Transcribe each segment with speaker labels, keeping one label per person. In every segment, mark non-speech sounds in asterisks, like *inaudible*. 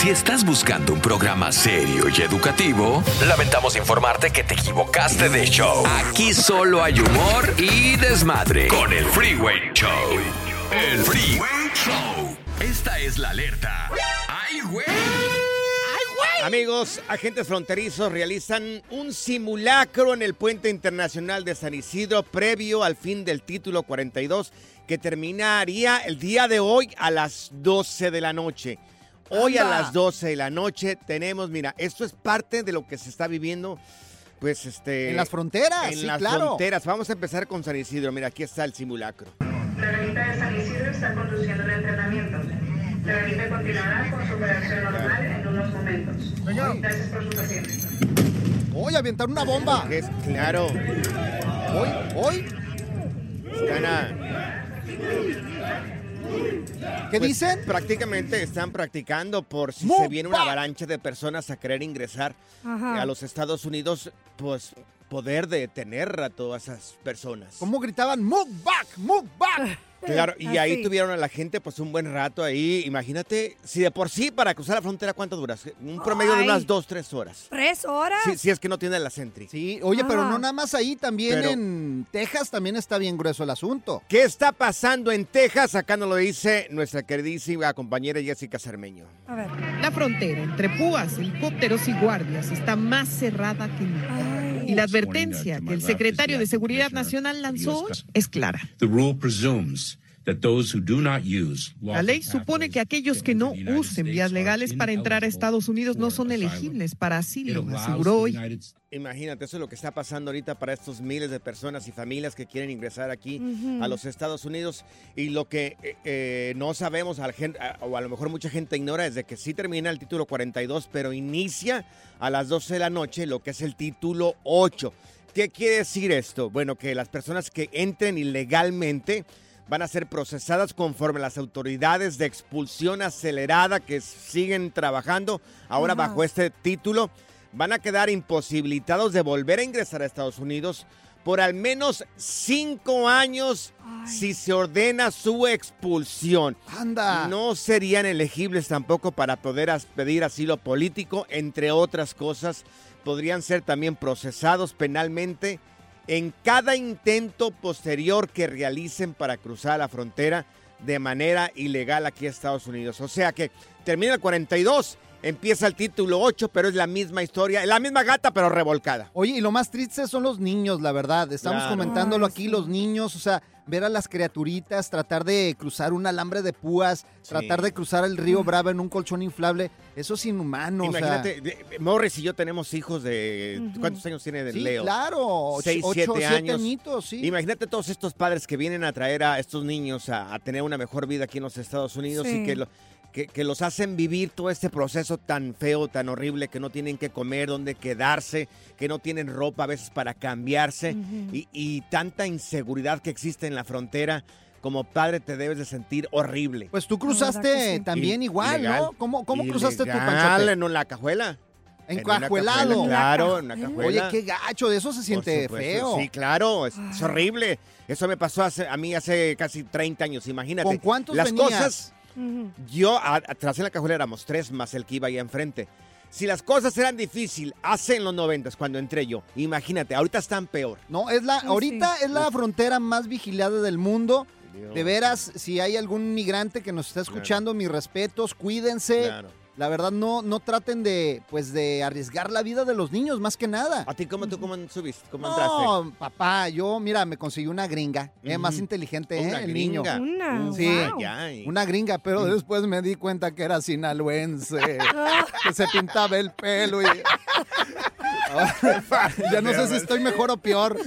Speaker 1: Si estás buscando un programa serio y educativo, lamentamos informarte que te equivocaste de show. Aquí solo hay humor y desmadre con el Freeway Show. El Freeway Show. Esta es la alerta. ¡Ay, güey!
Speaker 2: Amigos, agentes fronterizos realizan un simulacro en el puente internacional de San Isidro previo al fin del título 42 que terminaría el día de hoy a las 12 de la noche. Hoy a las 12 de la noche tenemos, mira, esto es parte de lo que se está viviendo, pues este...
Speaker 3: En las fronteras,
Speaker 2: En
Speaker 3: sí,
Speaker 2: las
Speaker 3: claro.
Speaker 2: fronteras. Vamos a empezar con San Isidro. Mira, aquí está el simulacro.
Speaker 4: La ermita de San Isidro está conduciendo el entrenamiento. La ermita continuará con su operación normal en unos momentos. Gracias por su paciencia.
Speaker 3: Voy a aventar una bomba.
Speaker 2: Que es claro.
Speaker 3: Hoy, hoy.
Speaker 2: Están
Speaker 3: ¿Qué
Speaker 2: pues,
Speaker 3: dicen?
Speaker 2: Prácticamente están practicando por si se viene una avalancha de personas a querer ingresar a los Estados Unidos, pues poder detener a todas esas personas.
Speaker 3: ¿Cómo gritaban? Move back, move back. *laughs*
Speaker 2: Claro, y ahí
Speaker 5: Así.
Speaker 2: tuvieron a la gente pues un buen rato ahí. Imagínate, si de por sí para cruzar la frontera, ¿cuánto duras? Un promedio de unas dos, tres horas.
Speaker 5: ¿Tres horas?
Speaker 2: Si, si es que no tiene la Sentry.
Speaker 3: Sí, oye, pero
Speaker 5: Ah.
Speaker 3: no nada más ahí, también
Speaker 2: Pero-
Speaker 3: en Texas también está bien grueso el asunto.
Speaker 2: ¿Qué está pasando en Texas? Acá nos lo dice nuestra queridísima compañera Jessica Cermeño.
Speaker 5: A ver.
Speaker 6: La frontera entre púas, helicópteros y guardias está más cerrada que nunca. Y la advertencia que el secretario de Seguridad Nacional lanzó es clara. La ley supone que aquellos que no usen vías legales para entrar a Estados Unidos no son elegibles para asilo, aseguró hoy.
Speaker 2: Imagínate, eso es lo que está pasando ahorita para estos miles de personas y familias que quieren ingresar aquí
Speaker 5: Ujú.
Speaker 2: a los Estados Unidos. Y lo que eh, eh, no sabemos, a la gente, a- o a lo mejor mucha gente ignora, es de que sí termina el título 42, pero inicia a las 12 de la noche lo que es el título 8. ¿Qué quiere decir esto? Bueno, que las personas que entren ilegalmente van a ser procesadas conforme las autoridades de expulsión acelerada que siguen trabajando ahora
Speaker 5: Ajá.
Speaker 2: bajo este título van a quedar imposibilitados de volver a ingresar a Estados Unidos por al menos cinco años
Speaker 5: Ay.
Speaker 2: si se ordena su expulsión.
Speaker 3: Anda.
Speaker 2: No serían elegibles tampoco para poder pedir asilo político, entre otras cosas. Podrían ser también procesados penalmente en cada intento posterior que realicen para cruzar la frontera de manera ilegal aquí a Estados Unidos. O sea que termina el 42 Empieza el título 8, pero es la misma historia, la misma gata, pero revolcada.
Speaker 3: Oye, y lo más triste son los niños, la verdad. Estamos
Speaker 2: Claro.
Speaker 3: comentándolo aquí, los niños, o sea, ver a las criaturitas, tratar de cruzar un alambre de púas, tratar de cruzar el río Brava en un colchón inflable, eso es inhumano. o sea.
Speaker 2: Imagínate, Morris y yo tenemos hijos de... ¿Cuántos años tiene de
Speaker 3: Sí,
Speaker 2: Leo?
Speaker 3: claro, ocho-
Speaker 2: Seis,
Speaker 3: ocho,
Speaker 2: siete
Speaker 3: siete
Speaker 2: años.
Speaker 3: añitos, sí.
Speaker 2: Imagínate todos estos padres que vienen a traer a estos niños a, a tener una mejor vida aquí en los Estados Unidos
Speaker 6: Sí.
Speaker 2: y que, lo- que, que los hacen vivir todo este proceso tan feo, tan horrible, que no tienen que comer, dónde quedarse, que no tienen ropa a veces para cambiarse y, y tanta inseguridad que existe en la frontera. Como padre te debes de sentir horrible.
Speaker 3: Pues tú cruzaste
Speaker 6: sí.
Speaker 3: también
Speaker 2: I-
Speaker 3: igual,
Speaker 2: ilegal.
Speaker 3: ¿no? ¿Cómo, cómo cruzaste tu panchote?
Speaker 2: en la cajuela. En una
Speaker 3: Encajuelado.
Speaker 2: cajuela, Claro, en una cajuela.
Speaker 3: Oye, qué gacho, de eso se siente feo.
Speaker 2: Sí, claro, es, es horrible. Eso me pasó hace- a mí hace casi 30 años, imagínate.
Speaker 3: ¿Con cuántos
Speaker 2: Las
Speaker 3: venías?
Speaker 2: cosas, yo a- atrás en la cajuela éramos tres más el que iba ahí enfrente. Si las cosas eran difíciles hace en los noventas cuando entré yo, imagínate, ahorita están peor.
Speaker 3: No, es la, ahorita es la frontera más vigilada del mundo. De veras, si hay algún migrante que nos está escuchando, mis respetos, cuídense.
Speaker 2: Claro.
Speaker 3: La verdad, no, no traten de, pues, de arriesgar la vida de los niños, más que nada.
Speaker 2: ¿A ti cómo tú cómo subiste? ¿Cómo entraste?
Speaker 3: No, papá, yo, mira, me conseguí una gringa, eh, más inteligente, eh,
Speaker 2: Una
Speaker 3: el niño.
Speaker 2: gringa.
Speaker 6: Una,
Speaker 3: Sí,
Speaker 6: wow.
Speaker 2: Ya, y-
Speaker 3: una gringa, pero después me di cuenta que era sinaloense, *laughs* que se pintaba el pelo y... *laughs* *laughs* ya no sé si estoy mejor o peor.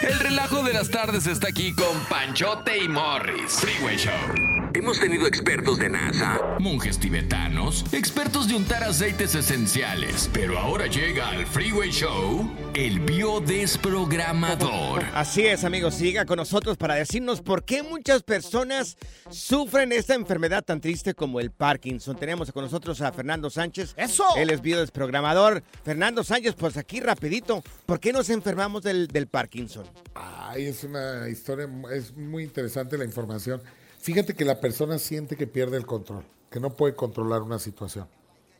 Speaker 1: El relajo de las tardes está aquí con Panchote y Morris. Freeway Show. Hemos tenido expertos de NASA, monjes tibetanos, expertos de untar aceites esenciales. Pero ahora llega al Freeway Show el biodesprogramador.
Speaker 2: Así es, amigos, siga con nosotros para decirnos por qué muchas personas sufren esta enfermedad tan triste como el Parkinson. Tenemos con nosotros a Fernando Sánchez.
Speaker 3: ¡Eso!
Speaker 2: Él es biodesprogramador. Fernando Sánchez, pues aquí rapidito, ¿por qué nos enfermamos del, del Parkinson?
Speaker 7: Ay, es una historia, es muy interesante la información. Fíjate que la persona siente que pierde el control, que no puede controlar una situación.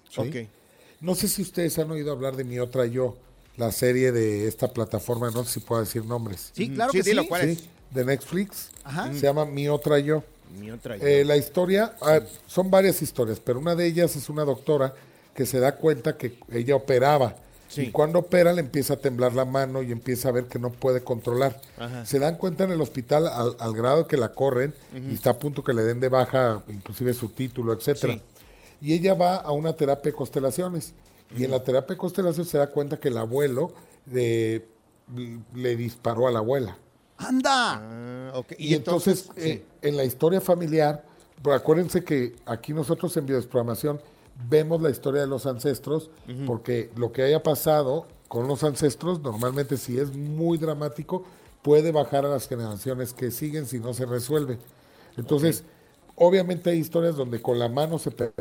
Speaker 7: ¿sí?
Speaker 2: Ok.
Speaker 7: No sé si ustedes han oído hablar de Mi Otra Yo, la serie de esta plataforma, no sé si puedo decir nombres.
Speaker 3: Sí, claro
Speaker 2: Sí,
Speaker 3: que
Speaker 2: dilo,
Speaker 3: sí.
Speaker 2: ¿cuál es?
Speaker 7: Sí, de Netflix.
Speaker 3: Ajá.
Speaker 7: Se llama Mi Otra Yo.
Speaker 2: Mi otra
Speaker 7: Eh, la historia, ah, son varias historias, pero una de ellas es una doctora que se da cuenta que ella operaba.
Speaker 2: Sí.
Speaker 7: Y cuando opera le empieza a temblar la mano y empieza a ver que no puede controlar.
Speaker 2: Ajá.
Speaker 7: Se dan cuenta en el hospital al, al grado que la corren y está a punto que le den de baja inclusive su título, etcétera.
Speaker 2: Sí.
Speaker 7: Y ella va a una terapia de constelaciones. Y en la terapia de constelaciones se da cuenta que el abuelo le disparó a la abuela.
Speaker 3: ¡Anda!
Speaker 2: Ah.
Speaker 7: Y, entonces, eh, en la historia familiar, acuérdense que aquí nosotros en Biodesprogramación vemos la historia de los ancestros, porque lo que haya pasado con los ancestros, normalmente si es muy dramático, puede bajar a las generaciones que siguen si no se resuelve. Entonces, obviamente hay historias donde con la mano se pe-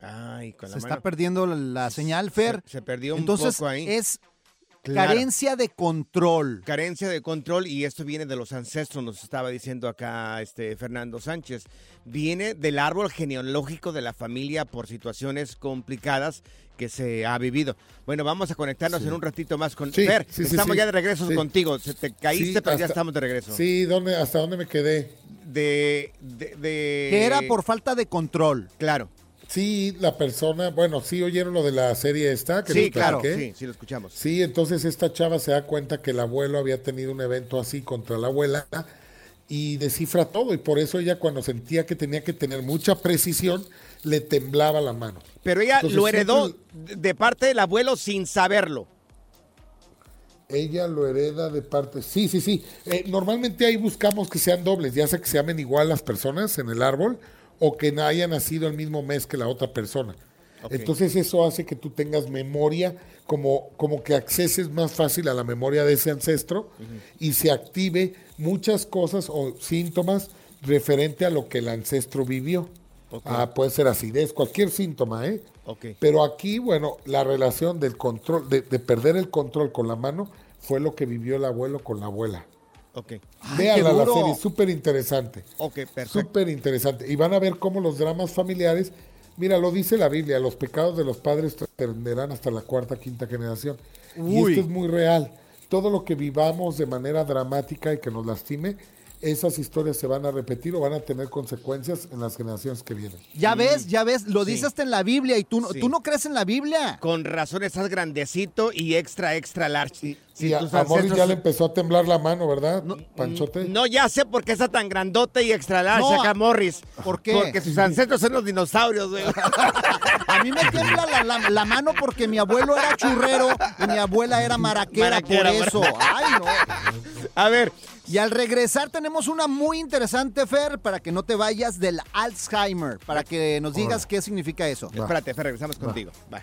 Speaker 2: Ay, con la
Speaker 3: Se está
Speaker 2: mano.
Speaker 3: perdiendo la, la señal, Fer.
Speaker 2: Se, se perdió un
Speaker 3: Entonces,
Speaker 2: poco ahí.
Speaker 3: es
Speaker 2: Claro.
Speaker 3: carencia de control.
Speaker 2: Carencia de control y esto viene de los ancestros, nos estaba diciendo acá este Fernando Sánchez. Viene del árbol genealógico de la familia por situaciones complicadas que se ha vivido. Bueno, vamos a conectarnos en un ratito más con
Speaker 7: Sí,
Speaker 2: Fer.
Speaker 7: sí,
Speaker 2: estamos ya de regreso contigo. Se te caíste, pero ya estamos de regreso.
Speaker 7: Sí, ¿dónde, ¿hasta dónde me quedé?
Speaker 2: De, de, de-
Speaker 3: Que era por falta de control.
Speaker 2: Claro.
Speaker 7: Sí, la persona, bueno, sí oyeron lo de la serie esta que
Speaker 2: Sí, claro. Sí, sí, lo escuchamos.
Speaker 7: Sí, entonces esta chava se da cuenta que el abuelo había tenido un evento así contra la abuela y descifra todo y por eso ella cuando sentía que tenía que tener mucha precisión le temblaba la mano.
Speaker 2: Pero ella
Speaker 7: Entonces,
Speaker 2: lo heredó
Speaker 7: siempre-
Speaker 2: de- parte del abuelo sin saberlo.
Speaker 7: Ella lo hereda de parte. Sí, sí, sí. Eh, normalmente ahí buscamos que sean dobles, ya sea que se llamen igual las personas en el árbol o que haya nacido el mismo mes que la otra persona. Entonces eso hace que tú tengas memoria, como, como que acceses más fácil a la memoria de ese ancestro y se active muchas cosas o síntomas referente a lo que el ancestro vivió. Ah, puede ser acidez, cualquier síntoma, ¿eh? Pero aquí, bueno, la relación del control, de, de perder el control con la mano, fue lo que vivió el abuelo con la abuela.
Speaker 2: Ok.
Speaker 3: Qué
Speaker 7: la serie, súper interesante.
Speaker 2: Ok, perfecto.
Speaker 7: Súper interesante. Y van a ver cómo los dramas familiares, mira, lo dice la Biblia, los pecados de los padres tenderán hasta la cuarta, quinta generación. Y esto es muy real. Todo lo que vivamos de manera dramática y que nos lastime, esas historias se van a repetir o van a tener consecuencias en las generaciones que vienen.
Speaker 3: Ya ves, ya ves, lo
Speaker 2: Sí.
Speaker 3: dice hasta en la Biblia y tú, no-
Speaker 2: Sí.
Speaker 3: tú no crees en la Biblia.
Speaker 2: Con razón estás grandecito y extra, extra large. Si
Speaker 7: y a, a Morris ya le empezó a temblar la mano, ¿verdad, Panchote?
Speaker 2: No, ya sé por qué está tan grandote y extra large
Speaker 3: No,
Speaker 2: acá Morris.
Speaker 3: ¿por qué?
Speaker 2: Porque sus ancestros son los dinosaurios, güey. *laughs*
Speaker 3: A mí me tiembla la, la- la mano porque mi abuelo era churrero y mi abuela era maraquera,
Speaker 2: Maraquera,
Speaker 3: por eso. Ay, no.
Speaker 2: A ver.
Speaker 3: Y al regresar tenemos una muy interesante, Fer, para que no te vayas del Alzheimer, para que nos digas qué significa eso.
Speaker 2: Espérate, Fer, regresamos contigo. Va.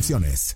Speaker 8: restricciones.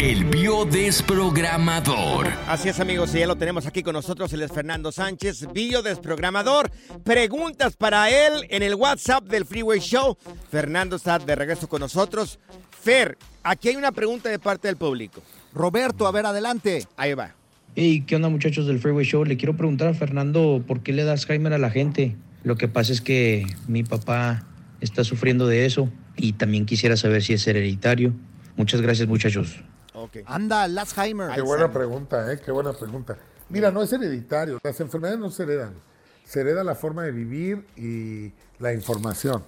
Speaker 1: El biodesprogramador.
Speaker 2: Así es, amigos, y ya lo tenemos aquí con nosotros. Él es Fernando Sánchez, biodesprogramador. Preguntas para él en el WhatsApp del Freeway Show. Fernando está de regreso con nosotros. Fer, aquí hay una pregunta de parte del público.
Speaker 3: Roberto, a ver, adelante.
Speaker 2: Ahí va.
Speaker 9: Hey, ¿qué onda muchachos del Freeway Show? Le quiero preguntar a Fernando por qué le das Alzheimer a la gente. Lo que pasa es que mi papá está sufriendo de eso y también quisiera saber si es hereditario. Muchas gracias muchachos.
Speaker 3: Anda, Alzheimer.
Speaker 7: Qué buena pregunta, ¿eh? Qué buena pregunta. Mira, no es hereditario. Las enfermedades no se heredan. Se hereda la forma de vivir y la información.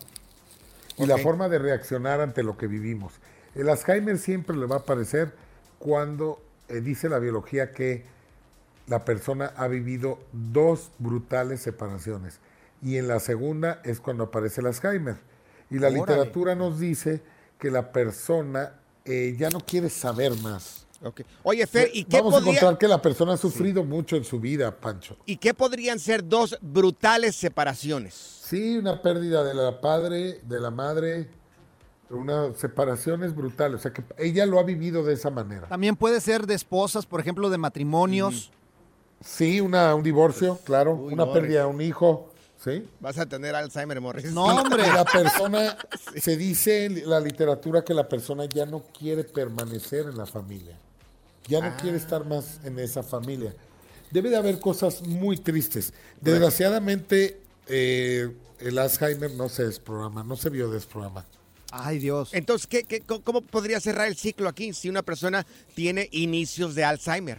Speaker 7: Y la
Speaker 10: Ok.
Speaker 7: forma de reaccionar ante lo que vivimos. El Alzheimer siempre le va a aparecer cuando eh, dice la biología que la persona ha vivido dos brutales separaciones. Y en la segunda es cuando aparece el Alzheimer. Y la
Speaker 2: Órale.
Speaker 7: literatura nos dice que la persona eh, ya no quiere saber más.
Speaker 2: Oye, Fer, ¿y qué,
Speaker 7: Vamos a encontrar que la persona ha sufrido mucho en su vida, Pancho.
Speaker 2: ¿y qué podrían ser dos brutales separaciones?
Speaker 7: Sí, una pérdida de la padre, de la madre, una separación es brutal. O sea que ella lo ha vivido de esa manera.
Speaker 3: También puede ser de esposas, por ejemplo, de matrimonios.
Speaker 7: Sí, una, un divorcio, claro.
Speaker 2: Uy,
Speaker 7: una pérdida de un hijo. ¿Sí?
Speaker 2: Vas a tener Alzheimer, Morris.
Speaker 7: Y La persona, *laughs* se dice en la literatura que la persona ya no quiere permanecer en la familia. Ya no quiere estar más en esa familia. Debe de haber cosas muy tristes. Desgraciadamente, eh, el Alzheimer no se desprograma, no se biodesprograma.
Speaker 3: Ay, Dios.
Speaker 2: Entonces, ¿qué, qué- cómo- ¿cómo podría cerrar el ciclo aquí si una persona tiene inicios de Alzheimer?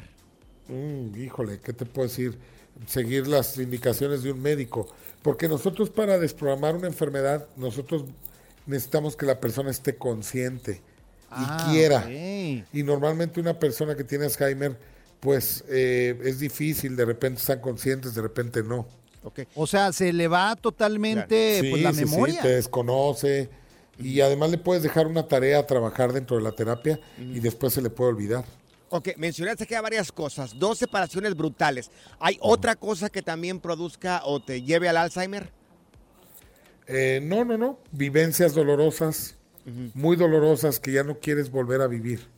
Speaker 7: Mm, híjole, ¿qué te puedo decir? Seguir las indicaciones de un médico. Porque nosotros para desprogramar una enfermedad, nosotros necesitamos que la persona esté consciente y
Speaker 3: Ah,
Speaker 7: quiera. Y normalmente una persona que tiene Alzheimer, pues eh, es difícil, de repente están conscientes, de repente no.
Speaker 3: O sea, se le va totalmente pues, la
Speaker 7: sí, sí,
Speaker 3: memoria.
Speaker 7: te desconoce. Y además le puedes dejar una tarea a trabajar dentro de la terapia y después se le puede olvidar.
Speaker 2: Ok, mencionaste que hay varias cosas, dos separaciones brutales. ¿Hay otra cosa que también produzca o te lleve al Alzheimer?
Speaker 7: Eh, no, no, no. Vivencias dolorosas, muy dolorosas que ya no quieres volver a vivir.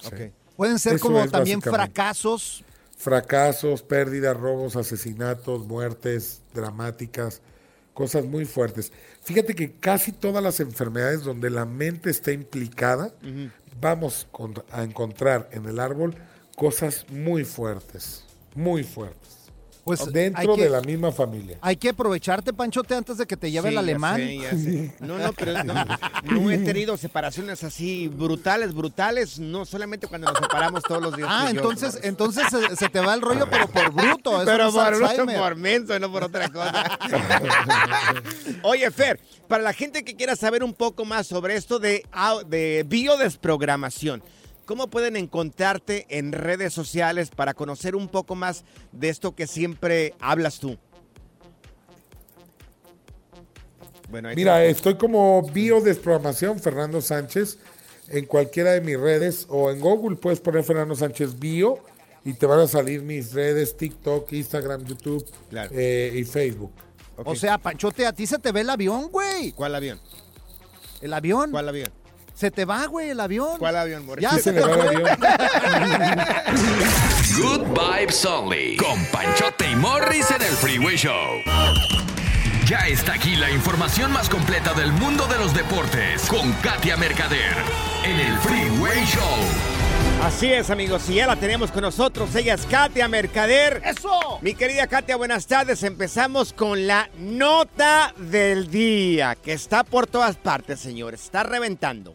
Speaker 7: Sí.
Speaker 2: Ok.
Speaker 3: Pueden ser
Speaker 7: Eso
Speaker 3: como también fracasos.
Speaker 7: Fracasos, pérdidas, robos, asesinatos, muertes dramáticas, cosas muy fuertes. Fíjate que casi todas las enfermedades donde la mente está implicada, vamos a encontrar en el árbol cosas muy fuertes, muy fuertes.
Speaker 3: Pues
Speaker 7: dentro
Speaker 3: que-
Speaker 7: de la misma familia.
Speaker 3: Hay que aprovecharte, Panchote, antes de que te lleve
Speaker 2: Sí,
Speaker 3: el
Speaker 2: ya
Speaker 3: alemán.
Speaker 2: sé, ya sé. No, no, pero no, no he tenido separaciones así brutales, brutales, no solamente cuando nos separamos todos los días.
Speaker 3: Ah,
Speaker 2: yo.
Speaker 3: entonces, entonces se, se te va el rollo, pero por bruto. eso
Speaker 2: Pero por,
Speaker 3: Alzheimer.
Speaker 2: por menso, no por otra cosa. *laughs* Oye, Fer, para la gente que quiera saber un poco más sobre esto de, de biodesprogramación, ¿cómo pueden encontrarte en redes sociales para conocer un poco más de esto que siempre hablas tú? Bueno,
Speaker 7: Mira,
Speaker 2: te-
Speaker 7: estoy como biodesprogramación Fernando Sánchez en cualquiera de mis redes o en Google puedes poner Fernando Sánchez Bio y te van a salir mis redes TikTok, Instagram, YouTube eh, y Facebook.
Speaker 3: O sea, Panchote, a ti se te ve el avión, güey.
Speaker 2: ¿Cuál avión?
Speaker 3: ¿El avión?
Speaker 2: ¿Cuál avión?
Speaker 3: Se te va, güey, el avión.
Speaker 2: ¿Cuál avión, Morris?
Speaker 3: Ya se te fue. *laughs*
Speaker 1: Good Vibes Only. Con Panchote y Morris en el Freeway Show. Ya está aquí la información más completa del mundo de los deportes. Con Katia Mercader. En el Freeway Show.
Speaker 2: Así es, amigos, y ya la tenemos con nosotros. Ella es Katia Mercader. ¡Eso! Mi querida Katia, buenas tardes. Empezamos con la nota del día, que está por todas partes, señores. Está reventando.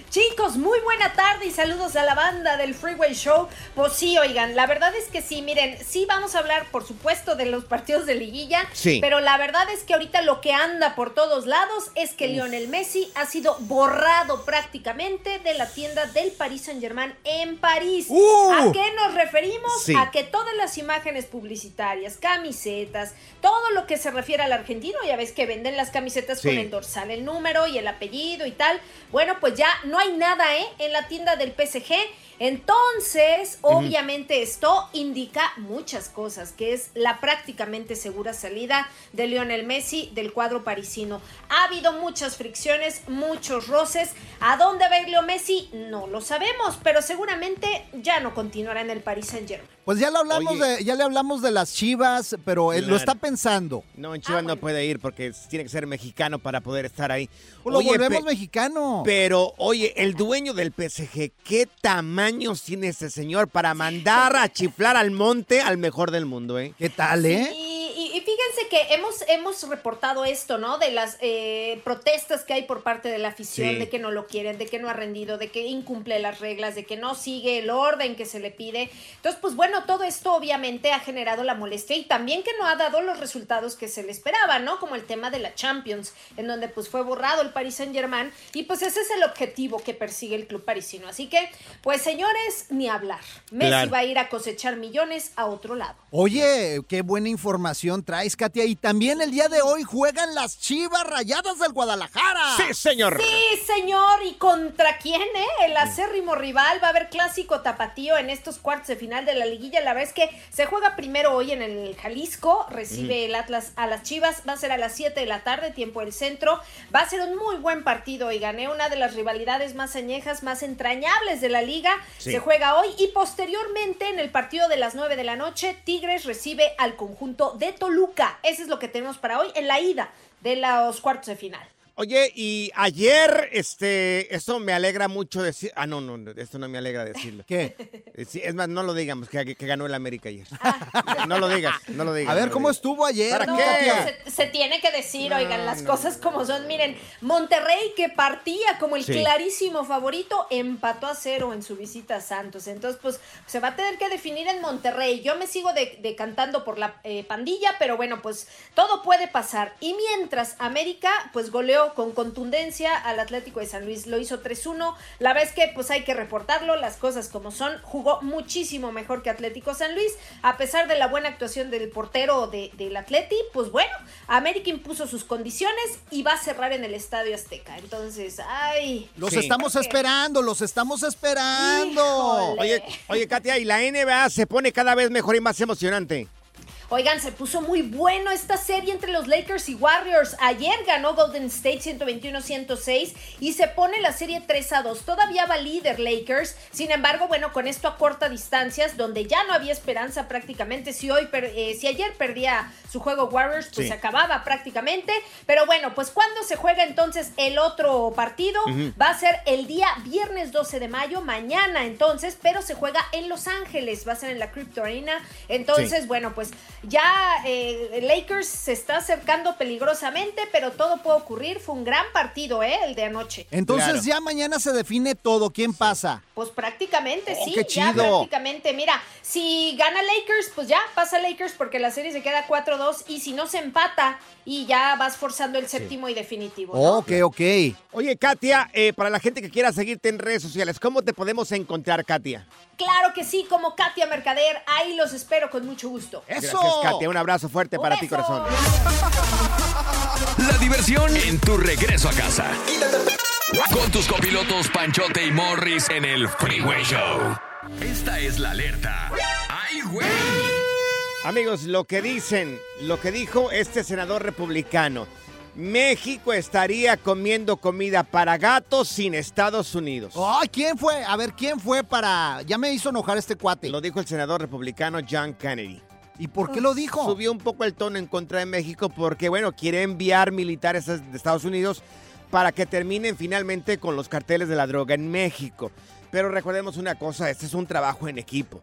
Speaker 10: Chicos, muy buena tarde y saludos a la banda del Freeway Show. Pues sí, oigan, la verdad es que sí, miren, sí vamos a hablar, por supuesto, de los partidos de liguilla,
Speaker 11: Sí.
Speaker 10: pero la verdad es que ahorita lo que anda por todos lados es que Lionel Messi ha sido borrado prácticamente de la tienda del Paris Saint-Germain en París.
Speaker 11: ¡Uh!
Speaker 10: ¿A qué nos referimos?
Speaker 11: Sí.
Speaker 10: A que todas las imágenes publicitarias, camisetas, todo lo que se refiere al argentino, ya ves que venden las camisetas con el dorsal, el número y el apellido y tal. Bueno, pues ya no hay nada, ¿eh? En la tienda del PSG. Entonces, obviamente esto indica muchas cosas, que es la prácticamente segura salida de Lionel Messi del cuadro parisino. Ha habido muchas fricciones, muchos roces. ¿A dónde va a ir Leo Messi? No lo sabemos, pero seguramente ya no continuará en el Paris Saint-Germain.
Speaker 3: Pues ya le hablamos
Speaker 2: Oye.
Speaker 3: de, ya le hablamos de las Chivas, pero él lo está pensando.
Speaker 2: No, en Chivas no puede ir porque tiene que ser mexicano para poder estar ahí.
Speaker 3: Pues lo
Speaker 2: Oye,
Speaker 3: volvemos
Speaker 2: pe-
Speaker 3: mexicano.
Speaker 2: Pero, oye, el dueño del PSG, ¿qué tamaños tiene ese señor para mandar a chiflar al monte al mejor del mundo, eh?
Speaker 3: ¿Qué tal,
Speaker 10: y- y fíjense que hemos, hemos reportado esto, ¿no? De las eh, protestas que hay por parte de la afición,
Speaker 11: Sí.
Speaker 10: de que no lo quieren, de que no ha rendido, de que incumple las reglas, de que no sigue el orden que se le pide. Entonces, pues bueno, todo esto obviamente ha generado la molestia y también que no ha dado los resultados que se le esperaba, ¿no? Como el tema de la Champions, en donde pues fue borrado el Paris Saint Germain y pues ese es el objetivo que persigue el club parisino. Así que, pues señores, ni hablar. Messi
Speaker 3: Claro.
Speaker 10: va a ir a cosechar millones a otro lado.
Speaker 3: Oye, qué buena información traes, Katia. Y también el día de hoy juegan las Chivas Rayadas del Guadalajara.
Speaker 2: Sí, señor.
Speaker 10: Sí, señor. ¿Y contra quién, eh? El acérrimo rival. Va a haber clásico tapatío en estos cuartos de final de la liguilla. La verdad es que se juega primero hoy en el Jalisco. Recibe el Atlas a las Chivas. Va a ser a las 7 de la tarde, tiempo del centro. Va a ser un muy buen partido y gané una de las rivalidades más añejas, más entrañables de la liga.
Speaker 11: Sí.
Speaker 10: Se juega hoy y posteriormente en el partido de las 9 de la noche, Tigres recibe al conjunto de Toluca. Eso es lo que tenemos para hoy en la ida de los cuartos de final.
Speaker 2: Oye, y ayer, este, esto me alegra mucho decir. Ah, no, no, no, esto no me alegra decirlo. *laughs*
Speaker 3: ¿Qué?
Speaker 2: Eh, sí, es más, no lo digamos, que, que ganó el América ayer. *laughs* No lo digas, no lo digas.
Speaker 3: A ver,
Speaker 2: no
Speaker 3: ¿cómo
Speaker 2: digas.
Speaker 3: estuvo ayer,
Speaker 2: ¿Para qué?
Speaker 10: Se, se tiene que decir,
Speaker 2: No,
Speaker 10: oigan, las
Speaker 2: no,
Speaker 10: cosas como son. Miren, Monterrey que partía como el
Speaker 2: Sí.
Speaker 10: clarísimo favorito, empató a cero en su visita a Santos. Entonces, pues se va a tener que definir en Monterrey. Yo me sigo de- decantando por la eh, pandilla, pero bueno, pues todo puede pasar. Y mientras América, pues goleó con contundencia al Atlético de San Luis, lo hizo 3-1. La vez que, pues hay que reportarlo, las cosas como son. Jugó muchísimo mejor que Atlético San Luis, a pesar de la buena actuación del portero de- del Atleti, pues bueno, América impuso sus condiciones y va a cerrar en el Estadio Azteca. Entonces, ay.
Speaker 3: Los
Speaker 2: Sí.
Speaker 3: estamos esperando, los estamos esperando.
Speaker 2: Oye, oye, Katia, y la NBA se pone cada vez mejor y más emocionante.
Speaker 10: Oigan, se puso muy bueno esta serie entre los Lakers y Warriors. Ayer ganó Golden State 121-106 y se pone la serie 3 a 2. Todavía va líder Lakers. Sin embargo, bueno, con esto a corta distancias, donde ya no había esperanza prácticamente. Si hoy, eh, si ayer perdía su juego Warriors, pues se acababa prácticamente. Pero bueno, pues cuando se juega entonces el otro partido, va a ser el día viernes 12 de mayo, mañana entonces, pero se juega en Los Ángeles, va a ser en la Crypto Arena. Entonces, bueno, pues ya eh, Lakers se está acercando peligrosamente, pero todo puede ocurrir. Fue un gran partido, ¿eh? El de anoche.
Speaker 3: Entonces ya mañana se define todo. ¿Quién pasa?
Speaker 10: Pues prácticamente
Speaker 3: Oh,
Speaker 10: sí,
Speaker 3: qué
Speaker 10: ya
Speaker 3: chido.
Speaker 10: prácticamente. Mira, si gana Lakers, pues ya pasa Lakers porque la serie se queda 4-2 y si no se empata y ya vas forzando el séptimo y definitivo. ¿no?
Speaker 3: Ok, ok.
Speaker 2: Oye, Katia, eh, para la gente que quiera seguirte en redes sociales, ¿cómo te podemos encontrar, Katia?
Speaker 10: Claro que sí, como Katia Mercader, ahí los espero con mucho gusto.
Speaker 2: Gracias, Katia. Un abrazo fuerte para ti, corazón. *laughs*
Speaker 1: La diversión en tu regreso a casa. Con tus copilotos Panchote y Morris en el Freeway Show. Esta es la alerta. ¡Ay, güey!
Speaker 2: Amigos, lo que dicen, lo que dijo este senador republicano. México estaría comiendo comida para gatos sin Estados Unidos.
Speaker 3: Ay, ¿quién fue? A ver, ¿quién fue para...? Ya me hizo enojar este cuate.
Speaker 2: Lo dijo el senador republicano John Kennedy.
Speaker 3: ¿Y por qué lo dijo?
Speaker 2: Subió un poco el tono en contra de México porque, bueno, quiere enviar militares de Estados Unidos para que terminen finalmente con los carteles de la droga en México. Pero recordemos una cosa, este es un trabajo en equipo.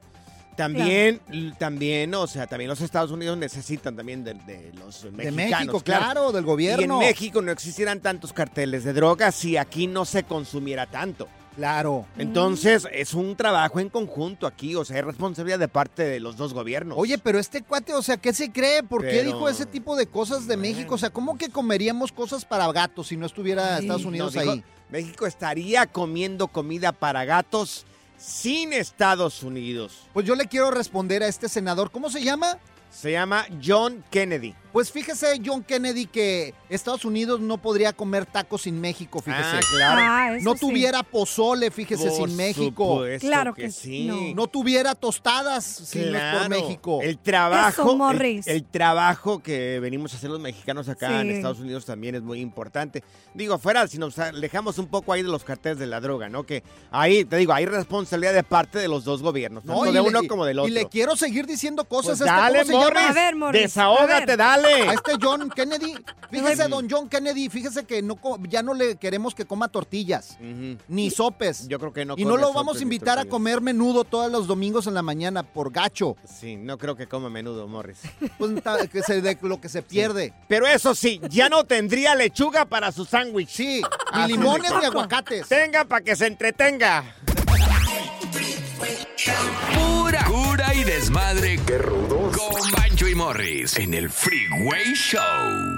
Speaker 2: También, también, o sea, también los Estados Unidos necesitan también de, de los mexicanos.
Speaker 3: De México, claro, del gobierno.
Speaker 2: Y en México no existieran tantos carteles de droga si aquí no se consumiera tanto.
Speaker 3: Claro.
Speaker 2: Entonces, es un trabajo en conjunto aquí, o sea, hay responsabilidad de parte de los dos gobiernos.
Speaker 3: Oye, pero este cuate, o sea, ¿qué se cree? ¿Por qué dijo ese tipo de cosas de México? O sea, ¿cómo que comeríamos cosas para gatos si no estuviera Estados
Speaker 2: no,
Speaker 3: Unidos
Speaker 2: dijo,
Speaker 3: ahí?
Speaker 2: México estaría comiendo comida para gatos sin Estados Unidos.
Speaker 3: Pues yo le quiero responder a este senador. ¿Cómo se llama?
Speaker 2: Se llama John Kennedy.
Speaker 3: Pues fíjese, John Kennedy, que Estados Unidos no podría comer tacos sin México, fíjese.
Speaker 2: Ah, claro. Ah,
Speaker 3: no
Speaker 2: sí.
Speaker 3: tuviera pozole, fíjese,
Speaker 2: Por
Speaker 3: sin México.
Speaker 2: Claro que que sí.
Speaker 3: No. tuviera tostadas sin no
Speaker 2: Claro.
Speaker 3: México.
Speaker 2: El trabajo,
Speaker 3: Eso,
Speaker 2: el, trabajo que venimos a hacer los mexicanos acá en. Estados Unidos también es muy importante. Digo, fuera, si nos alejamos un poco ahí de los carteles de la droga, ¿no? Que ahí, te digo, hay responsabilidad de parte de los dos gobiernos, tanto
Speaker 3: y
Speaker 2: de
Speaker 3: le-
Speaker 2: uno como del otro.
Speaker 3: Y le quiero seguir diciendo cosas.
Speaker 2: Pues
Speaker 3: este,
Speaker 2: dale,
Speaker 3: ¿cómo se llama?
Speaker 2: Morris. A ver, Morris, Desahógate, a ver. dale.
Speaker 3: A este John Kennedy. Fíjese, don John Kennedy, fíjese que no ya no le queremos que coma tortillas. Ni sopes.
Speaker 2: Yo creo que no
Speaker 3: Y no lo vamos a invitar a comer menudo todos los domingos en la mañana por gacho.
Speaker 2: Sí, no creo que coma menudo, Morris. *laughs*
Speaker 3: Pues ta- que se, de lo que se pierde.
Speaker 2: Pero eso sí, ya no tendría lechuga para su sándwich.
Speaker 3: Sí,
Speaker 2: ni
Speaker 3: limones ni aguacates.
Speaker 2: Tenga para que se entretenga.
Speaker 1: Pura cura y desmadre. ¡Qué rudos! Con Bancho y Morris en el Freeway Show.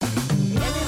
Speaker 12: Yeah.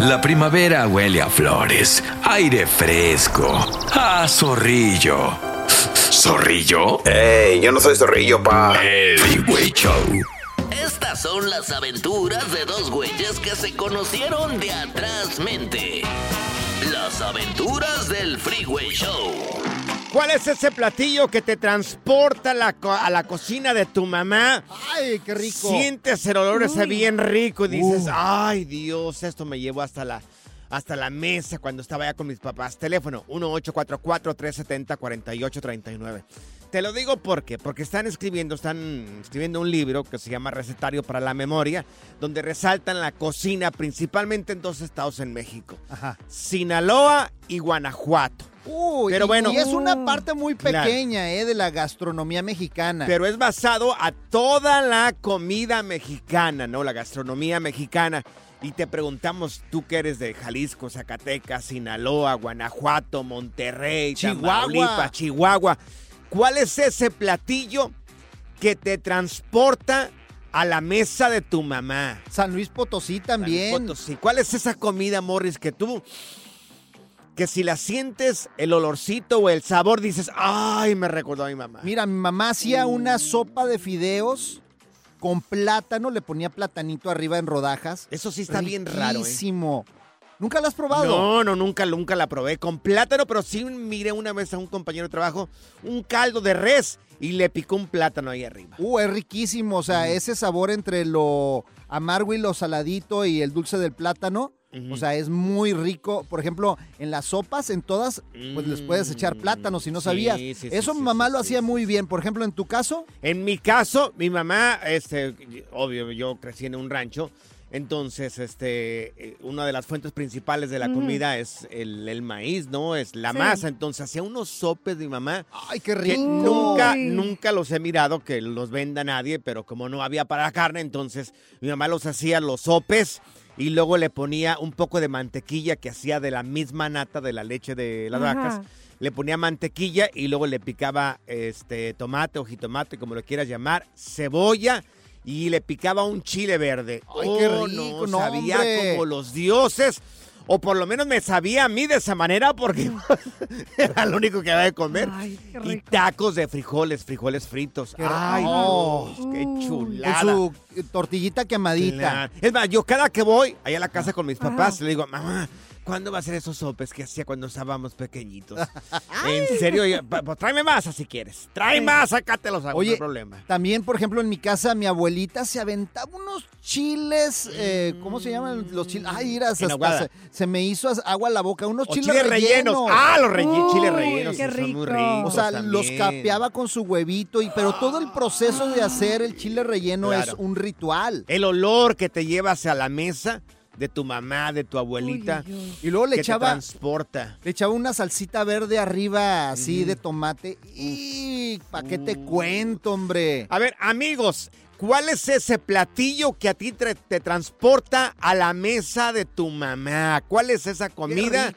Speaker 1: La primavera huele a flores, aire fresco, a zorrillo. ¿Zorrillo?
Speaker 11: ¡Ey! Yo no soy zorrillo, pa.
Speaker 1: El Freeway Show.
Speaker 13: Estas son las aventuras de dos güeyes que se conocieron de atrás mente. Las aventuras del Freeway Show.
Speaker 2: ¿Cuál es ese platillo que te transporta a la, co- a la cocina de tu mamá?
Speaker 3: ¡Ay, qué rico!
Speaker 2: Sientes el olor ese bien rico y dices,
Speaker 3: Uh.
Speaker 2: ay Dios, esto me llevó hasta la, hasta la mesa cuando estaba allá con mis papás. Teléfono 1844-370-4839. Te lo digo porque, porque están escribiendo, están escribiendo un libro que se llama Recetario para la Memoria, donde resaltan la cocina principalmente en dos estados en México.
Speaker 3: Ajá.
Speaker 2: Sinaloa y Guanajuato.
Speaker 3: Uy,
Speaker 2: Pero
Speaker 3: y-
Speaker 2: bueno.
Speaker 3: Y es una parte muy
Speaker 2: Claro.
Speaker 3: pequeña, eh, de la gastronomía mexicana.
Speaker 2: Pero es basado a toda la comida mexicana, ¿no? La gastronomía mexicana. Y te preguntamos, tú que eres de Jalisco, Zacatecas, Sinaloa, Guanajuato, Monterrey,
Speaker 3: Chihuahua.
Speaker 2: Chihuahua. ¿Cuál es ese platillo que te transporta a la mesa de tu mamá?
Speaker 3: San Luis Potosí también.
Speaker 2: San Luis Potosí. ¿Cuál es esa comida, Morris, que tú, que si la sientes, el olorcito o el sabor, dices, ay, me recordó a mi mamá?
Speaker 3: Mira, mi mamá hacía una sopa de fideos con plátano, le ponía platanito arriba en rodajas.
Speaker 2: Eso sí está bien raro, ¿eh?
Speaker 3: ¿Nunca la has probado?
Speaker 2: No, no, nunca, nunca la probé con plátano, pero sí miré una vez a un compañero de trabajo un caldo de res y le picó un plátano ahí arriba.
Speaker 3: Uh, es riquísimo, o sea, ese sabor entre lo amargo y lo saladito y el dulce del plátano, o sea, es muy rico. Por ejemplo, en las sopas, en todas, pues les puedes echar plátano si no
Speaker 2: Mm, Sí,
Speaker 3: sabías.
Speaker 2: sí, sí,
Speaker 3: Eso mi mamá lo hacía muy bien. Por ejemplo, en tu caso,
Speaker 2: En mi caso, mi mamá, este, obvio, yo crecí en un rancho, entonces, este, eh, una de las fuentes principales de la comida es el, el maíz, ¿no? Es la
Speaker 3: Sí.
Speaker 2: masa. Entonces, hacía unos sopes de mi mamá.
Speaker 3: ¡Ay, qué
Speaker 2: que
Speaker 3: rico!
Speaker 2: nunca,
Speaker 3: Uy.
Speaker 2: nunca los he mirado que los venda nadie, pero como no había para la carne, entonces mi mamá los hacía los sopes y luego le ponía un poco de mantequilla que hacía de la misma nata de la leche de las
Speaker 14: Ajá.
Speaker 2: vacas. Le ponía mantequilla y luego le picaba este tomate o jitomate, como lo quieras llamar, cebolla y le picaba un chile verde.
Speaker 3: Ay, qué
Speaker 2: Oh,
Speaker 3: rico,
Speaker 2: no, sabía
Speaker 3: hombre.
Speaker 2: como los dioses. O por lo menos me sabía a mí de esa manera porque *laughs* era lo único que había de comer. y tacos de frijoles, frijoles fritos.
Speaker 3: Qué
Speaker 2: Ay. Dios, qué
Speaker 3: con
Speaker 2: chulada.
Speaker 3: su eh, tortillita quemadita.
Speaker 2: Claro. Es más, yo cada que voy allá a la casa con mis papás, le digo, mamá, ¿cuándo va a ser esos sopes que hacía cuando estábamos pequeñitos? *laughs* en serio, pues tráeme más si quieres. Trae más, sácatelos, no
Speaker 3: Oye,
Speaker 2: hay problema.
Speaker 3: también, por ejemplo, en mi casa, mi abuelita se aventaba unos chiles, eh, ¿cómo se llaman los chiles? Ay, hasta
Speaker 2: aguada.
Speaker 3: se, se me hizo agua a la boca, unos
Speaker 2: O
Speaker 3: chiles,
Speaker 2: chiles rellenos.
Speaker 3: rellenos.
Speaker 2: Ah, los relle- chiles rellenos,
Speaker 3: qué
Speaker 2: esos son muy
Speaker 3: rico.
Speaker 2: ricos
Speaker 3: O sea,
Speaker 2: también.
Speaker 3: los capeaba con su huevito, y, pero todo el proceso de hacer el chile relleno es un ritual.
Speaker 2: El olor que te llevas a la mesa de tu mamá, de tu abuelita.
Speaker 3: Y luego le
Speaker 2: que te
Speaker 3: echaba,
Speaker 2: transporta.
Speaker 3: le echaba una salsita verde arriba, así de tomate. Y ¿para qué te cuento, hombre?
Speaker 2: A ver, amigos, ¿cuál es ese platillo que a ti te, te transporta a la mesa de tu mamá? ¿Cuál es esa comida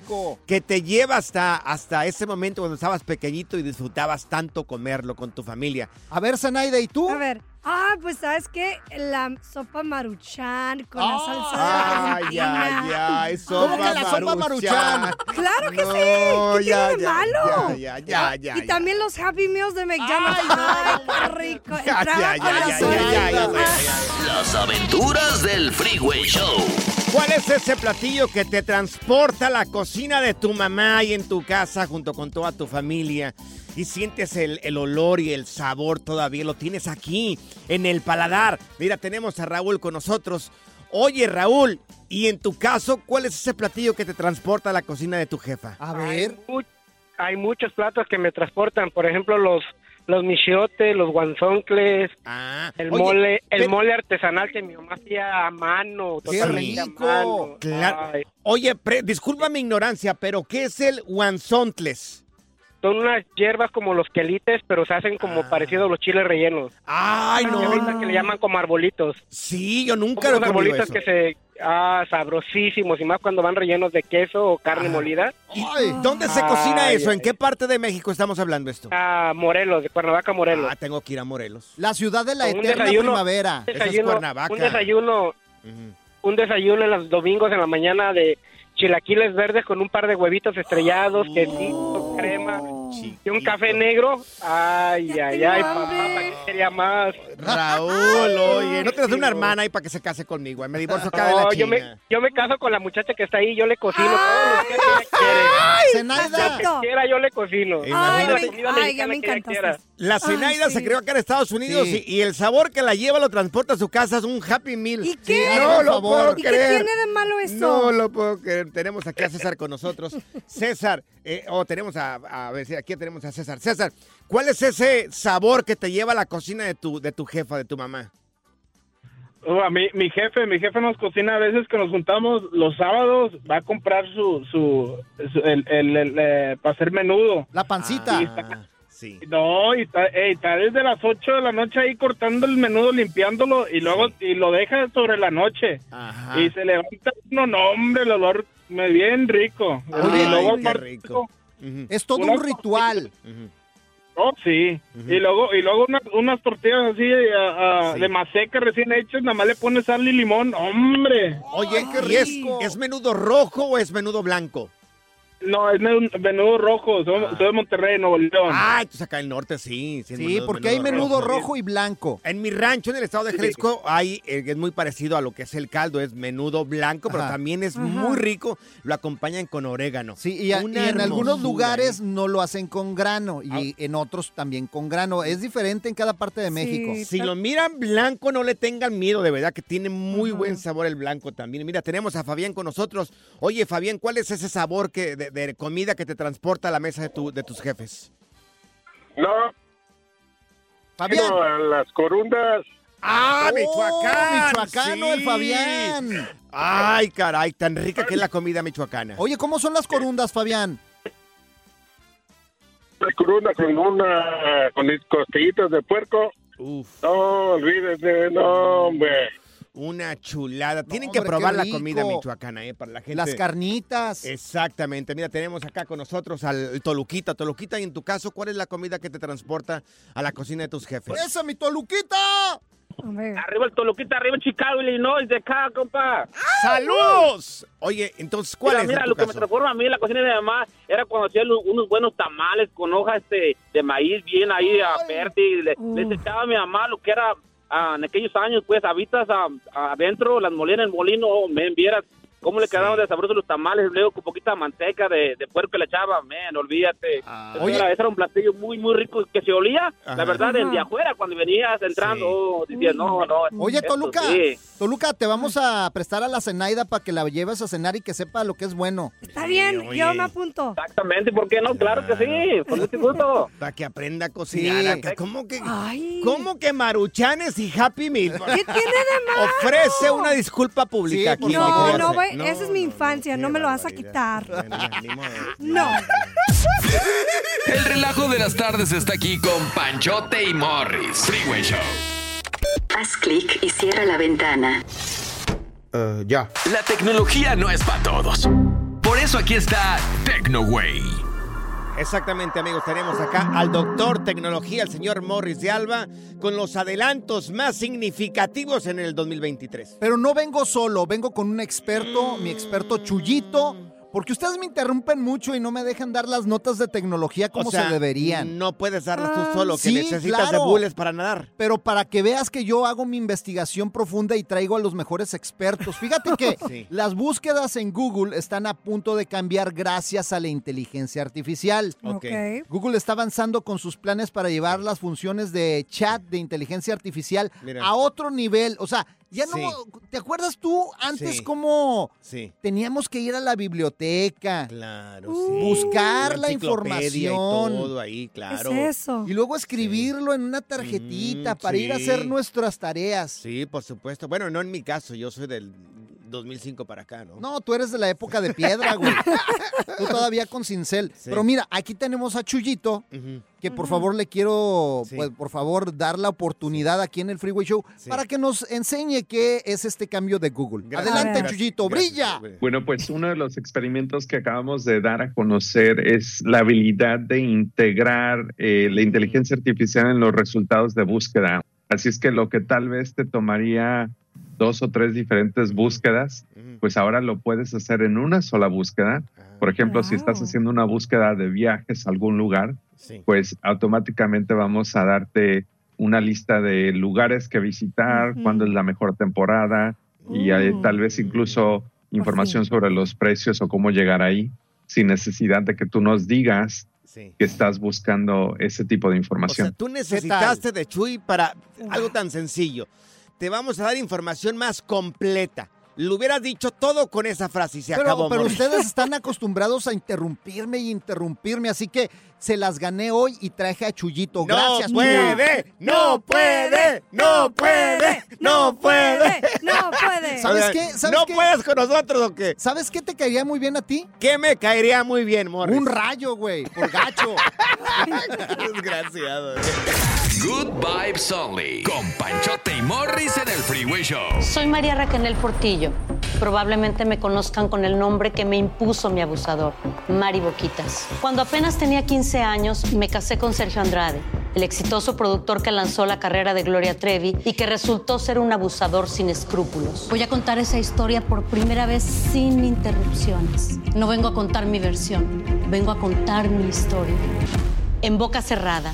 Speaker 2: que te lleva hasta, hasta ese momento cuando estabas pequeñito y disfrutabas tanto comerlo con tu familia?
Speaker 3: A ver, Zanaida, ¿y tú?
Speaker 14: A ver. Ah, pues sabes qué, la sopa maruchan con la salsa
Speaker 2: Ay,
Speaker 14: argentina.
Speaker 2: ay, ay,
Speaker 3: ¿Cómo que la sopa maruchan?
Speaker 14: Claro que
Speaker 2: No,
Speaker 14: sí. ¿Qué
Speaker 2: ya,
Speaker 14: tiene de
Speaker 2: ya,
Speaker 14: malo?
Speaker 2: ya, ya, ya,
Speaker 14: y
Speaker 2: ya.
Speaker 14: también los Happy Meals de McDonald's. Ay, qué rico.
Speaker 2: Ya, ya, ya, ya, ya, ya, ya, ya.
Speaker 13: Las aventuras del Freeway Show.
Speaker 2: ¿Cuál es ese platillo que te transporta a la cocina de tu mamá y en tu casa junto con toda tu familia? Y sientes el, el olor y el sabor todavía, lo tienes aquí, en el paladar. Mira, tenemos a Raúl con nosotros. Oye, Raúl, y en tu caso, ¿cuál es ese platillo que te transporta a la cocina de tu jefa?
Speaker 3: A ver.
Speaker 15: Mu- Hay muchos platos que me transportan, por ejemplo, los los michiotes, los guanzoncles, el
Speaker 2: Ah, oye,
Speaker 15: mole, el
Speaker 2: pero-
Speaker 15: mole artesanal que mi mamá hacía a mano,
Speaker 2: ¡Qué
Speaker 15: totalmente a
Speaker 2: rico!
Speaker 15: mano.
Speaker 2: Claro. Oye, pre- disculpa mi ignorancia, pero ¿qué es el guanzontles?
Speaker 15: son unas hierbas como los quelites, pero se hacen como parecidos a los chiles rellenos.
Speaker 2: Ah. Ay, no.
Speaker 15: Que le llaman como arbolitos.
Speaker 2: Sí, yo nunca lo he
Speaker 15: arbolitos
Speaker 2: eso.
Speaker 15: que se ah sabrosísimos y más cuando van rellenos de queso o carne molida.
Speaker 2: ¿Y ¿Dónde se cocina
Speaker 15: Ay,
Speaker 2: eso? ¿En qué parte de México estamos hablando esto?
Speaker 15: Ah, Morelos, de Cuernavaca, Morelos.
Speaker 2: Ah, tengo que ir a Morelos.
Speaker 3: La ciudad de la
Speaker 15: Un
Speaker 3: eterna
Speaker 15: desayuno-
Speaker 3: primavera.
Speaker 15: Un desayuno, un desayuno, un desayuno en los domingos en la mañana de chilaquiles verdes con un par de huevitos estrellados, quesito, crema, Y un café negro. Ay, ay, ay, papá, ¿para qué quería más?
Speaker 2: Raúl, oye, no te das una hermana ahí para que se case conmigo. eh, Me divorcio acá de la
Speaker 15: No, yo me, yo me caso con la muchacha que está ahí, yo le cocino todo lo que ella quiere.
Speaker 3: Zenaida.
Speaker 15: Lo que quiera, yo le cocino.
Speaker 2: Imagínate.
Speaker 15: La comida mexicana que ella quiera.
Speaker 2: La Zenaida se creó acá en Estados Unidos
Speaker 15: Sí.
Speaker 2: y, y el sabor que la lleva lo transporta a su casa es un Happy Meal. ¿Y
Speaker 14: qué?
Speaker 2: no lo puedo
Speaker 14: ¿Y qué
Speaker 2: creer.
Speaker 14: tiene de malo eso?
Speaker 2: No lo puedo creer. Tenemos aquí a César con nosotros. César, eh, o tenemos a, a ver si aquí tenemos a César. César, ¿cuál es ese sabor que te lleva a la cocina de tu, de tu jefa, de tu mamá?
Speaker 16: Oh, a mí, mi jefe, mi jefe nos cocina a veces que nos juntamos los sábados, va a comprar su, su, su- el, el, el, eh, para hacer menudo.
Speaker 3: La pancita.
Speaker 16: Y está- No, y está, desde las 8 de la noche ahí cortando el menudo, limpiándolo y luego y lo deja sobre la noche. Y se levanta uno, no hombre, el olor me bien rico.
Speaker 3: Oye,
Speaker 16: y luego
Speaker 3: ay, qué Es todo
Speaker 16: Una
Speaker 3: un ritual.
Speaker 16: Oh, sí. Y luego, y luego unas, unas tortillas así ah, de maseca recién hechas, nada más le pones sal y limón. ¡Hombre!
Speaker 2: Oye, ¿y es, es menudo rojo o es menudo blanco?
Speaker 16: No, es men- menudo rojo. Soy, soy de Monterrey, Nuevo León.
Speaker 2: Ah, entonces acá en el norte sí. Sí,
Speaker 3: Sí,
Speaker 2: menudo-
Speaker 3: porque hay menudo rojo y blanco.
Speaker 2: En mi rancho, en el estado de Jalisco, hay, eh, es muy parecido a lo que es el caldo, es menudo blanco, pero también es
Speaker 3: Ajá.
Speaker 2: muy rico. Lo acompañan con orégano.
Speaker 3: Sí, y, a- y
Speaker 2: Una
Speaker 3: en algunos lugares
Speaker 2: ¿eh?
Speaker 3: no lo hacen con grano y en otros también con grano. Es diferente en cada parte de México.
Speaker 2: Si lo miran blanco, no le tengan miedo, de verdad que tiene muy buen sabor el blanco también. Mira, tenemos a Fabián con nosotros. Oye, Fabián, ¿cuál es ese sabor que, de, de comida que te transporta a la mesa de, tu, de tus jefes?
Speaker 17: No.
Speaker 3: Fabián.
Speaker 17: No, las corundas.
Speaker 2: ¡Ah,
Speaker 3: Oh,
Speaker 2: Michoacán!
Speaker 3: michoacano, el Fabián.
Speaker 2: Ay, caray, tan rica que es la comida michoacana.
Speaker 3: Oye, ¿cómo son las corundas, Fabián?
Speaker 17: Las corundas con una con costillitas de puerco.
Speaker 2: Uf.
Speaker 17: No, olvídese, no, hombre.
Speaker 2: Una chulada. Tienen
Speaker 3: hombre,
Speaker 2: que probar la comida michoacana, ¿eh? Para la gente.
Speaker 3: Las carnitas.
Speaker 2: Exactamente. Mira, tenemos acá con nosotros al Toluquita. Toluquita, y en tu caso, ¿cuál es la comida que te transporta a la cocina de tus jefes?
Speaker 3: ¡Esa, mi Toluquita!
Speaker 16: Arriba el Toluquita, arriba Chicago, Illinois, de acá, compa.
Speaker 2: ¡Saludos! Oye, entonces, ¿cuál
Speaker 16: mira,
Speaker 2: es
Speaker 16: Mira,
Speaker 2: en tu
Speaker 16: lo que me
Speaker 2: caso?
Speaker 16: transforma a mí en la cocina de mi mamá era cuando hacía unos buenos tamales con hojas este, de maíz bien ahí a verde. y Le, les echaba a mi mamá lo que era ah, en aquellos años, pues, habitas ah, adentro, las molían en molino, me vieras cómo le quedaban de sabrosos los tamales, luego con poquita manteca de, de puerco que le echaba, men, olvídate. Eso
Speaker 3: Oye.
Speaker 16: era, ese era un platillo muy, muy rico que se olía,
Speaker 3: Ajá.
Speaker 16: la verdad, desde afuera, cuando venías entrando, oh, decías, no, no.
Speaker 3: Oye,
Speaker 16: esto
Speaker 3: Toluca,
Speaker 16: sí.
Speaker 3: Toluca, te vamos a prestar a la Zenaida para que la lleves a cenar y que sepa lo que es bueno.
Speaker 14: Está bien, yo me apunto.
Speaker 16: Exactamente, ¿por qué no? Claro que sí, con mucho gusto.
Speaker 2: Para que aprenda a cocinar.
Speaker 3: Sí.
Speaker 2: acá. ¿Cómo que, ¿Cómo que maruchanes y Happy Meal?
Speaker 14: ¿Qué tiene de *laughs* malo?
Speaker 2: Ofrece una disculpa pública
Speaker 3: Sí, por
Speaker 2: aquí.
Speaker 14: No,
Speaker 2: fíjate.
Speaker 14: No, esa es mi infancia, no me lo vas a quitar. No. *laughs*
Speaker 1: El relajo de las tardes está aquí con Panchote y Morris. Freeway Show.
Speaker 18: Haz clic y cierra la ventana.
Speaker 2: ya.
Speaker 1: La tecnología no es para todos. Por eso aquí está TecnoWay.
Speaker 2: Exactamente, amigos. Tenemos acá al doctor tecnología, el señor Morris de Alba, con los adelantos más significativos en el 2023.
Speaker 3: Pero no vengo solo, vengo con un experto, mi experto Chuyito, porque ustedes me interrumpen mucho y no me dejan dar las notas de tecnología como
Speaker 2: O sea,
Speaker 3: se deberían.
Speaker 2: No puedes darlas
Speaker 3: Ah,
Speaker 2: tú solo, que
Speaker 3: sí,
Speaker 2: necesitas
Speaker 3: claro.
Speaker 2: de bules para nadar.
Speaker 3: Pero para que veas que yo hago mi investigación profunda y traigo a los mejores expertos. Fíjate que *laughs*
Speaker 2: Sí.
Speaker 3: las búsquedas en Google están a punto de cambiar gracias a la inteligencia artificial.
Speaker 14: Ok.
Speaker 3: Google está avanzando con sus planes para llevar las funciones de chat de inteligencia artificial
Speaker 2: Mira.
Speaker 3: a otro nivel. O sea, ya no.
Speaker 2: Sí.
Speaker 3: ¿Te acuerdas tú antes
Speaker 2: Sí.
Speaker 3: cómo
Speaker 2: Sí.
Speaker 3: teníamos que ir a la biblioteca?
Speaker 2: Claro,
Speaker 3: sí.
Speaker 2: sí.
Speaker 3: Buscar la
Speaker 2: enciclopedia y
Speaker 3: información.
Speaker 2: todo ahí, claro.
Speaker 14: eso?
Speaker 3: Y luego escribirlo en una tarjetita para ir a hacer nuestras tareas.
Speaker 2: Sí, por supuesto. Bueno, no en mi caso, yo soy del 2005 para acá, ¿no?
Speaker 3: No, tú eres de la época de piedra, güey. *laughs* tú todavía con cincel.
Speaker 2: Sí.
Speaker 3: Pero mira, aquí tenemos a Chuyito, que por favor le quiero,
Speaker 2: Sí.
Speaker 3: pues, por favor, dar la oportunidad aquí en el Freeway Show
Speaker 2: Sí.
Speaker 3: para que nos enseñe qué es este cambio de Google.
Speaker 2: Gracias.
Speaker 3: Adelante,
Speaker 2: Gracias.
Speaker 3: Chuyito,
Speaker 2: Gracias,
Speaker 3: brilla.
Speaker 19: Bueno, pues uno de los experimentos que acabamos de dar a conocer es la habilidad de integrar eh, la inteligencia artificial en los resultados de búsqueda. Así es que lo que tal vez te tomaría dos o tres diferentes búsquedas, pues ahora lo puedes hacer en una sola búsqueda. Por ejemplo, si estás haciendo una búsqueda de viajes a algún lugar, pues automáticamente vamos a darte una lista de lugares que visitar, cuándo es la mejor temporada y eh, tal vez incluso información sobre los precios o cómo llegar ahí sin necesidad de que tú nos digas que estás buscando ese tipo de información.
Speaker 2: O sea, tú necesitaste de Chuy para algo tan sencillo. Te vamos a dar información más completa. Lo hubieras dicho todo con esa frase y se
Speaker 3: pero,
Speaker 2: acabó.
Speaker 3: Pero ustedes *laughs* están acostumbrados a interrumpirme y interrumpirme, así que se las gané hoy y traje a Chuyito.
Speaker 2: No
Speaker 3: Gracias,
Speaker 2: puede,
Speaker 3: Chuy.
Speaker 2: no puede, no puede, no puede.
Speaker 14: No puede.
Speaker 3: ¿Sabes qué? ¿Sabes
Speaker 2: ¿No
Speaker 3: qué?
Speaker 2: puedes con nosotros o qué?
Speaker 3: ¿Sabes qué te caería muy bien a ti?
Speaker 2: ¿Qué me caería muy bien, Morris?
Speaker 3: Un rayo, güey, por gacho. *laughs*
Speaker 2: Desgraciado.
Speaker 1: Good Vibes Only. Con Panchote y Morris en el Freeway Show.
Speaker 20: Soy María Raquel Portillo. Probablemente me conozcan con el nombre que me impuso mi abusador, Mari Boquitas. Cuando apenas tenía 15 años, me casé con Sergio Andrade, el exitoso productor que lanzó la carrera de Gloria Trevi y que resultó ser un abusador sin escrúpulos. Voy a contar esa historia por primera vez sin interrupciones. No vengo a contar mi versión, vengo a contar mi historia. En boca cerrada.